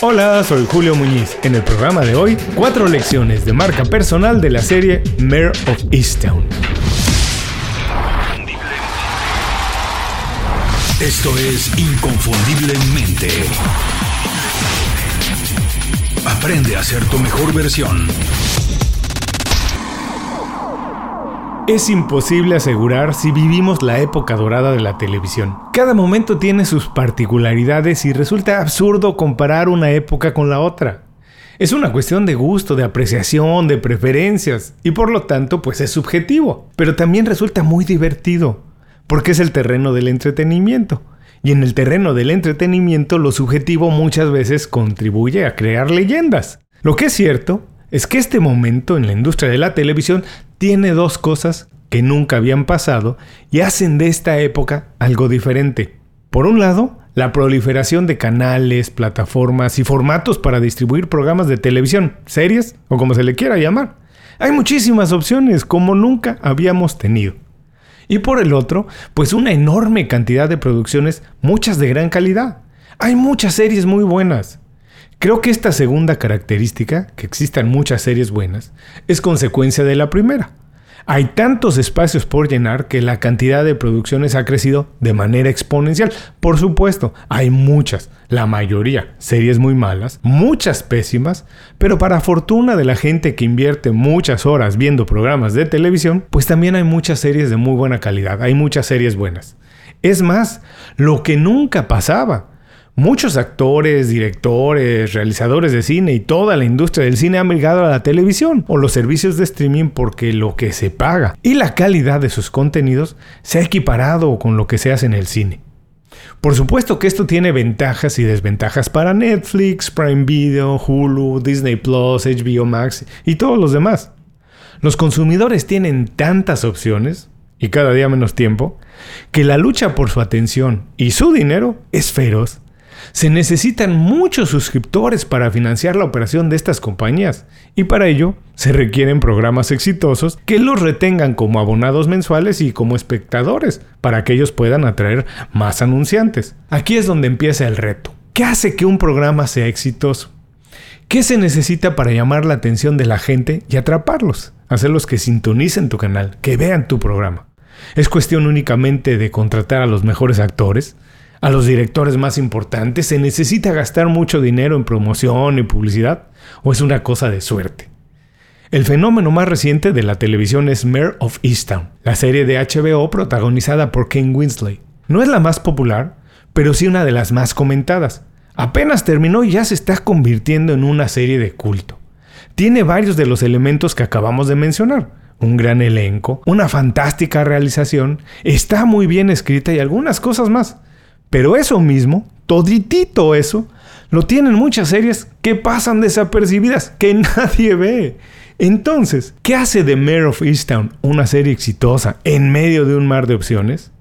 Hola, soy Julio Muñiz. En el programa de hoy, cuatro lecciones de marca personal de la serie Mayor of Easttown. Esto es Inconfundiblemente. Aprende a ser tu mejor versión. Es imposible asegurar si vivimos la época dorada de la televisión. Cada momento tiene sus particularidades y resulta absurdo comparar una época con la otra. Es una cuestión de gusto, de apreciación, de preferencias y por lo tanto pues es subjetivo. Pero también resulta muy divertido porque es el terreno del entretenimiento. Y en el terreno del entretenimiento lo subjetivo muchas veces contribuye a crear leyendas. Lo que es cierto es que este momento en la industria de la televisión tiene dos cosas que nunca habían pasado y hacen de esta época algo diferente. Por un lado, la proliferación de canales, plataformas y formatos para distribuir programas de televisión, series o como se le quiera llamar. Hay muchísimas opciones como nunca habíamos tenido. Y por el otro, pues una enorme cantidad de producciones, muchas de gran calidad. Hay muchas series muy buenas. Creo que esta segunda característica, que existan muchas series buenas, es consecuencia de la primera. Hay tantos espacios por llenar que la cantidad de producciones ha crecido de manera exponencial. Por supuesto, hay muchas, la mayoría, series muy malas, muchas pésimas, pero para fortuna de la gente que invierte muchas horas viendo programas de televisión, pues también hay muchas series de muy buena calidad, hay muchas series buenas. Es más, lo que nunca pasaba. Muchos actores, directores, realizadores de cine y toda la industria del cine han migrado a la televisión o los servicios de streaming porque lo que se paga y la calidad de sus contenidos se ha equiparado con lo que se hace en el cine. Por supuesto que esto tiene ventajas y desventajas para Netflix, Prime Video, Hulu, Disney Plus, HBO Max y todos los demás. Los consumidores tienen tantas opciones, y cada día menos tiempo, que la lucha por su atención y su dinero es feroz. Se necesitan muchos suscriptores para financiar la operación de estas compañías y para ello se requieren programas exitosos que los retengan como abonados mensuales y como espectadores para que ellos puedan atraer más anunciantes. Aquí es donde empieza el reto. ¿Qué hace que un programa sea exitoso? ¿Qué se necesita para llamar la atención de la gente y atraparlos? Hacerlos que sintonicen tu canal, que vean tu programa. ¿Es cuestión únicamente de contratar a los mejores actores? A los directores más importantes? ¿Se necesita gastar mucho dinero en promoción y publicidad? ¿O es una cosa de suerte? El fenómeno más reciente de la televisión es Mare of Easttown, la serie de HBO protagonizada por Ken Winsley. No es la más popular, pero sí una de las más comentadas. Apenas terminó y ya se está convirtiendo en una serie de culto. Tiene varios de los elementos que acabamos de mencionar. Un gran elenco, una fantástica realización, está muy bien escrita y algunas cosas más. Pero eso mismo, toditito eso, lo tienen muchas series que pasan desapercibidas, que nadie ve. Entonces, ¿qué hace The Mayor of Easttown una serie exitosa en medio de un mar de opciones?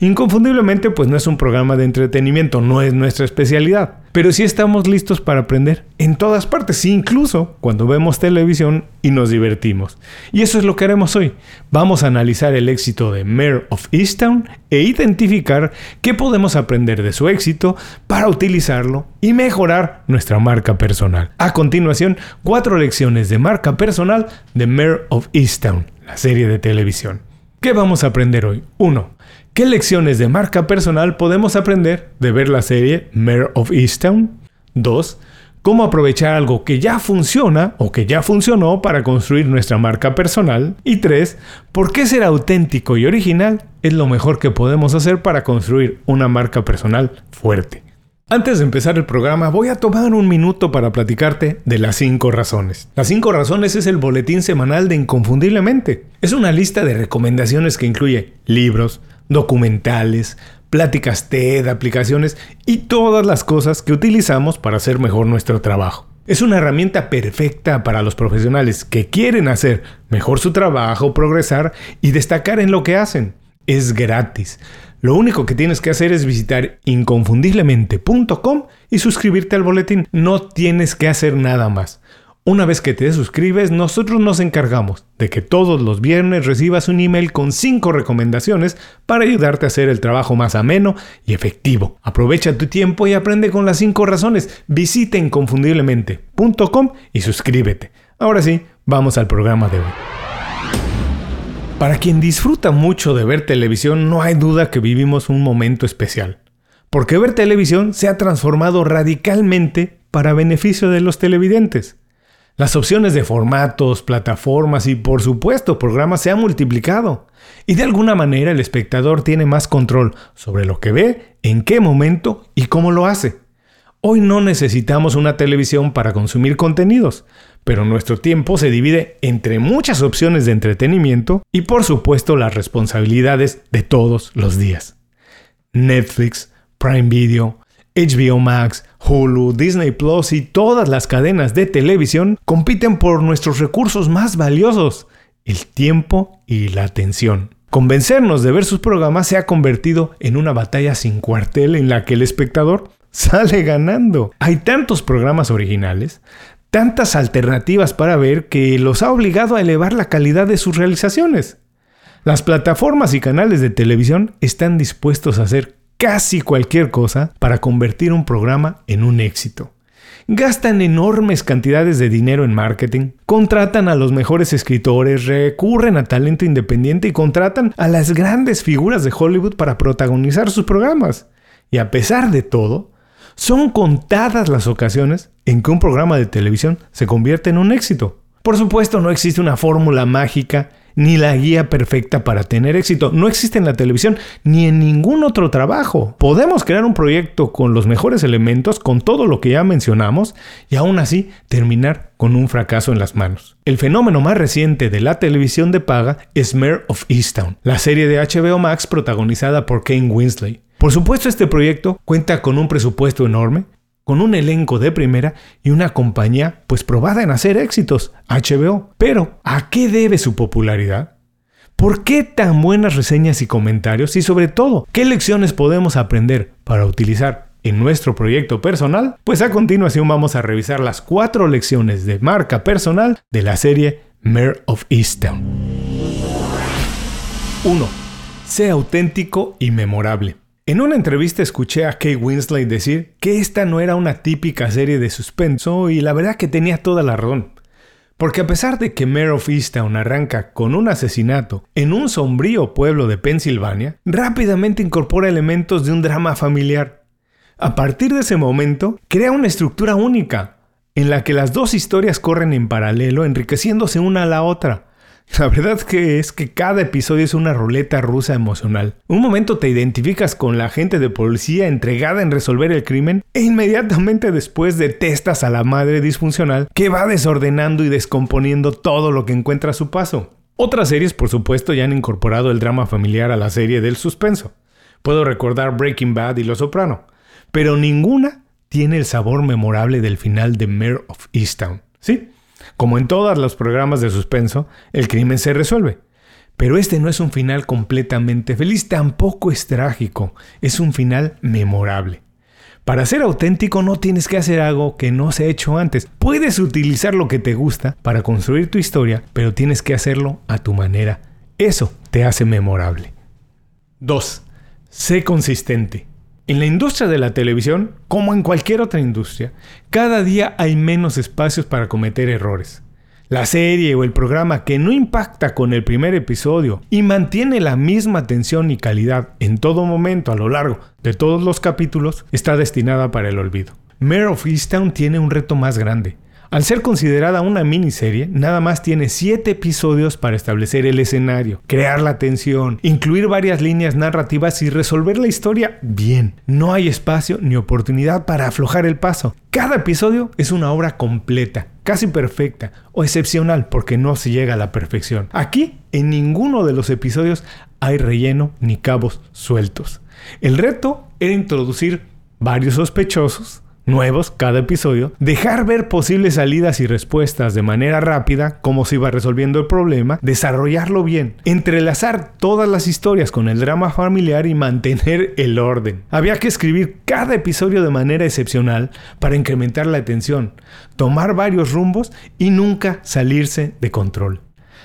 Inconfundiblemente, pues no es un programa de entretenimiento, no es nuestra especialidad, pero sí estamos listos para aprender en todas partes, incluso cuando vemos televisión y nos divertimos. Y eso es lo que haremos hoy. Vamos a analizar el éxito de Mayor of Easttown e identificar qué podemos aprender de su éxito para utilizarlo y mejorar nuestra marca personal. A continuación, cuatro lecciones de marca personal de Mayor of Easttown, la serie de televisión. ¿Qué vamos a aprender hoy? 1. ¿Qué lecciones de marca personal podemos aprender de ver la serie Mayor of Easttown? 2. Cómo aprovechar algo que ya funciona o que ya funcionó para construir nuestra marca personal. Y 3. ¿Por qué ser auténtico y original es lo mejor que podemos hacer para construir una marca personal fuerte? Antes de empezar el programa, voy a tomar un minuto para platicarte de las 5 razones. Las 5 razones es el boletín semanal de Inconfundiblemente. Es una lista de recomendaciones que incluye libros, documentales, pláticas TED, aplicaciones y todas las cosas que utilizamos para hacer mejor nuestro trabajo. Es una herramienta perfecta para los profesionales que quieren hacer mejor su trabajo, progresar y destacar en lo que hacen. Es gratis. Lo único que tienes que hacer es visitar inconfundiblemente.com y suscribirte al boletín. No tienes que hacer nada más. Una vez que te suscribes, nosotros nos encargamos de que todos los viernes recibas un email con 5 recomendaciones para ayudarte a hacer el trabajo más ameno y efectivo. Aprovecha tu tiempo y aprende con las 5 razones. Visita inconfundiblemente.com y suscríbete. Ahora sí, vamos al programa de hoy. Para quien disfruta mucho de ver televisión, no hay duda que vivimos un momento especial. Porque ver televisión se ha transformado radicalmente para beneficio de los televidentes. Las opciones de formatos, plataformas y por supuesto programas se han multiplicado. Y de alguna manera el espectador tiene más control sobre lo que ve, en qué momento y cómo lo hace. Hoy no necesitamos una televisión para consumir contenidos, pero nuestro tiempo se divide entre muchas opciones de entretenimiento y por supuesto las responsabilidades de todos los días. Netflix, Prime Video, HBO Max, Hulu, Disney Plus y todas las cadenas de televisión compiten por nuestros recursos más valiosos, el tiempo y la atención. Convencernos de ver sus programas se ha convertido en una batalla sin cuartel en la que el espectador sale ganando. Hay tantos programas originales, tantas alternativas para ver que los ha obligado a elevar la calidad de sus realizaciones. Las plataformas y canales de televisión están dispuestos a hacer casi cualquier cosa para convertir un programa en un éxito. Gastan enormes cantidades de dinero en marketing, contratan a los mejores escritores, recurren a talento independiente y contratan a las grandes figuras de Hollywood para protagonizar sus programas. Y a pesar de todo, son contadas las ocasiones en que un programa de televisión se convierte en un éxito. Por supuesto, no existe una fórmula mágica ni la guía perfecta para tener éxito. No existe en la televisión ni en ningún otro trabajo. Podemos crear un proyecto con los mejores elementos, con todo lo que ya mencionamos, y aún así terminar con un fracaso en las manos. El fenómeno más reciente de la televisión de paga es Mare of Easttown, la serie de HBO Max protagonizada por Kane Winsley. Por supuesto, este proyecto cuenta con un presupuesto enorme, con un elenco de primera y una compañía pues probada en hacer éxitos, HBO. Pero, ¿a qué debe su popularidad? ¿Por qué tan buenas reseñas y comentarios? Y sobre todo, ¿qué lecciones podemos aprender para utilizar en nuestro proyecto personal? Pues a continuación vamos a revisar las cuatro lecciones de marca personal de la serie Mare of Easttown. 1. Sea auténtico y memorable. En una entrevista escuché a Kay Winsley decir que esta no era una típica serie de suspenso y la verdad que tenía toda la razón. Porque a pesar de que Mare of Easttown arranca con un asesinato en un sombrío pueblo de Pensilvania, rápidamente incorpora elementos de un drama familiar. A partir de ese momento, crea una estructura única, en la que las dos historias corren en paralelo, enriqueciéndose una a la otra. La verdad que es que cada episodio es una ruleta rusa emocional. Un momento te identificas con la gente de policía entregada en resolver el crimen e inmediatamente después detestas a la madre disfuncional que va desordenando y descomponiendo todo lo que encuentra a su paso. Otras series, por supuesto, ya han incorporado el drama familiar a la serie del suspenso. Puedo recordar Breaking Bad y Los Soprano, pero ninguna tiene el sabor memorable del final de Mare of Easttown. ¿Sí? Como en todos los programas de suspenso, el crimen se resuelve. Pero este no es un final completamente feliz, tampoco es trágico, es un final memorable. Para ser auténtico no tienes que hacer algo que no se ha hecho antes. Puedes utilizar lo que te gusta para construir tu historia, pero tienes que hacerlo a tu manera. Eso te hace memorable. 2. Sé consistente. En la industria de la televisión, como en cualquier otra industria, cada día hay menos espacios para cometer errores. La serie o el programa que no impacta con el primer episodio y mantiene la misma tensión y calidad en todo momento a lo largo de todos los capítulos está destinada para el olvido. Mare of Easttown tiene un reto más grande, al ser considerada una miniserie, nada más tiene 7 episodios para establecer el escenario, crear la tensión, incluir varias líneas narrativas y resolver la historia bien. No hay espacio ni oportunidad para aflojar el paso. Cada episodio es una obra completa, casi perfecta o excepcional porque no se llega a la perfección. Aquí, en ninguno de los episodios hay relleno ni cabos sueltos. El reto era introducir varios sospechosos nuevos cada episodio, dejar ver posibles salidas y respuestas de manera rápida, cómo se iba resolviendo el problema, desarrollarlo bien, entrelazar todas las historias con el drama familiar y mantener el orden. Había que escribir cada episodio de manera excepcional para incrementar la atención, tomar varios rumbos y nunca salirse de control.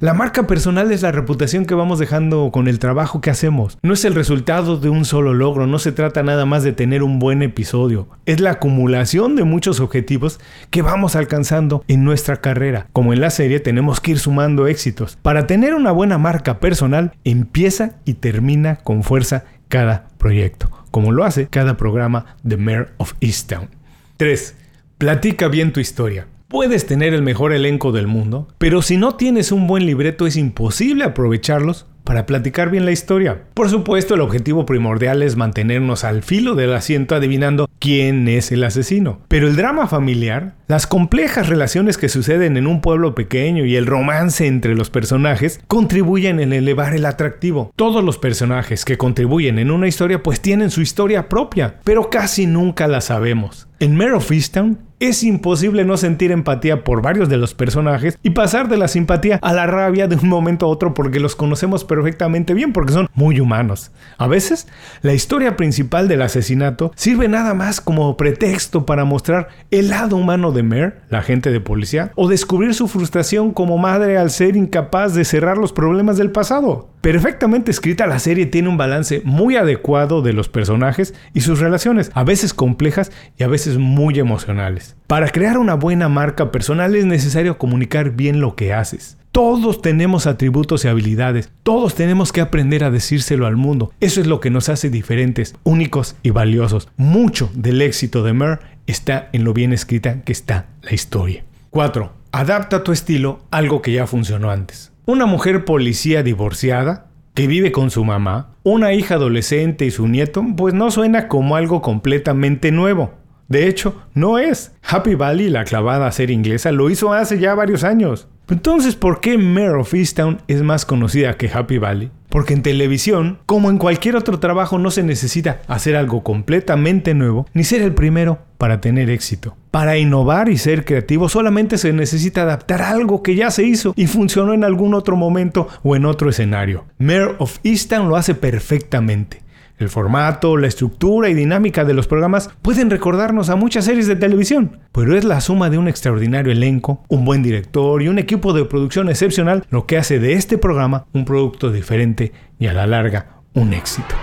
La marca personal es la reputación que vamos dejando con el trabajo que hacemos. No es el resultado de un solo logro, no se trata nada más de tener un buen episodio. Es la acumulación de muchos objetivos que vamos alcanzando en nuestra carrera. Como en la serie tenemos que ir sumando éxitos. Para tener una buena marca personal, empieza y termina con fuerza cada proyecto, como lo hace cada programa de Mayor of Easttown. 3. Platica bien tu historia. Puedes tener el mejor elenco del mundo, pero si no tienes un buen libreto es imposible aprovecharlos para platicar bien la historia. Por supuesto, el objetivo primordial es mantenernos al filo del asiento adivinando quién es el asesino. Pero el drama familiar, las complejas relaciones que suceden en un pueblo pequeño y el romance entre los personajes contribuyen en elevar el atractivo. Todos los personajes que contribuyen en una historia pues tienen su historia propia, pero casi nunca la sabemos. En Mare of Easttown es imposible no sentir empatía por varios de los personajes y pasar de la simpatía a la rabia de un momento a otro porque los conocemos perfectamente bien, porque son muy humanos. A veces, la historia principal del asesinato sirve nada más como pretexto para mostrar el lado humano de Mare, la agente de policía, o descubrir su frustración como madre al ser incapaz de cerrar los problemas del pasado. Perfectamente escrita, la serie tiene un balance muy adecuado de los personajes y sus relaciones, a veces complejas y a veces muy emocionales. Para crear una buena marca personal es necesario comunicar bien lo que haces. Todos tenemos atributos y habilidades, todos tenemos que aprender a decírselo al mundo. Eso es lo que nos hace diferentes, únicos y valiosos. Mucho del éxito de Mer está en lo bien escrita que está la historia. 4. Adapta tu estilo a algo que ya funcionó antes. Una mujer policía divorciada que vive con su mamá, una hija adolescente y su nieto, pues no suena como algo completamente nuevo. De hecho, no es. Happy Valley, la clavada a ser inglesa, lo hizo hace ya varios años. Entonces, ¿por qué Mare of Easttown es más conocida que Happy Valley? Porque en televisión, como en cualquier otro trabajo, no se necesita hacer algo completamente nuevo ni ser el primero para tener éxito. Para innovar y ser creativo solamente se necesita adaptar algo que ya se hizo y funcionó en algún otro momento o en otro escenario. Mayor of Easttown lo hace perfectamente. El formato, la estructura y dinámica de los programas pueden recordarnos a muchas series de televisión, pero es la suma de un extraordinario elenco, un buen director y un equipo de producción excepcional lo que hace de este programa un producto diferente y a la larga un éxito.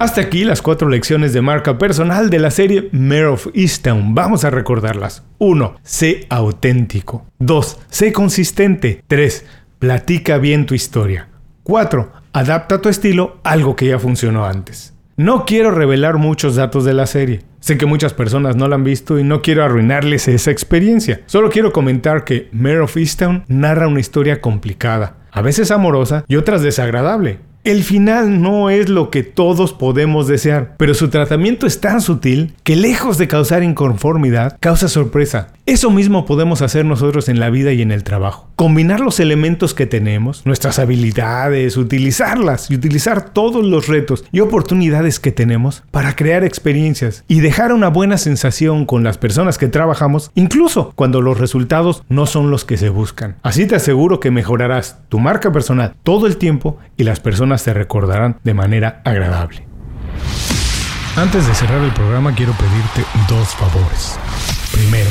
Hasta aquí las cuatro lecciones de marca personal de la serie Mayor of Easttown. Vamos a recordarlas. 1. Sé auténtico. 2. Sé consistente. 3. Platica bien tu historia. 4. Adapta tu estilo a algo que ya funcionó antes. No quiero revelar muchos datos de la serie. Sé que muchas personas no la han visto y no quiero arruinarles esa experiencia. Solo quiero comentar que Mayor of Easttown narra una historia complicada, a veces amorosa y otras desagradable. El final no es lo que todos podemos desear, pero su tratamiento es tan sutil que lejos de causar inconformidad, causa sorpresa. Eso mismo podemos hacer nosotros en la vida y en el trabajo. Combinar los elementos que tenemos, nuestras habilidades, utilizarlas y utilizar todos los retos y oportunidades que tenemos para crear experiencias y dejar una buena sensación con las personas que trabajamos, incluso cuando los resultados no son los que se buscan. Así te aseguro que mejorarás tu marca personal todo el tiempo y las personas te recordarán de manera agradable. Antes de cerrar el programa quiero pedirte dos favores. Primero,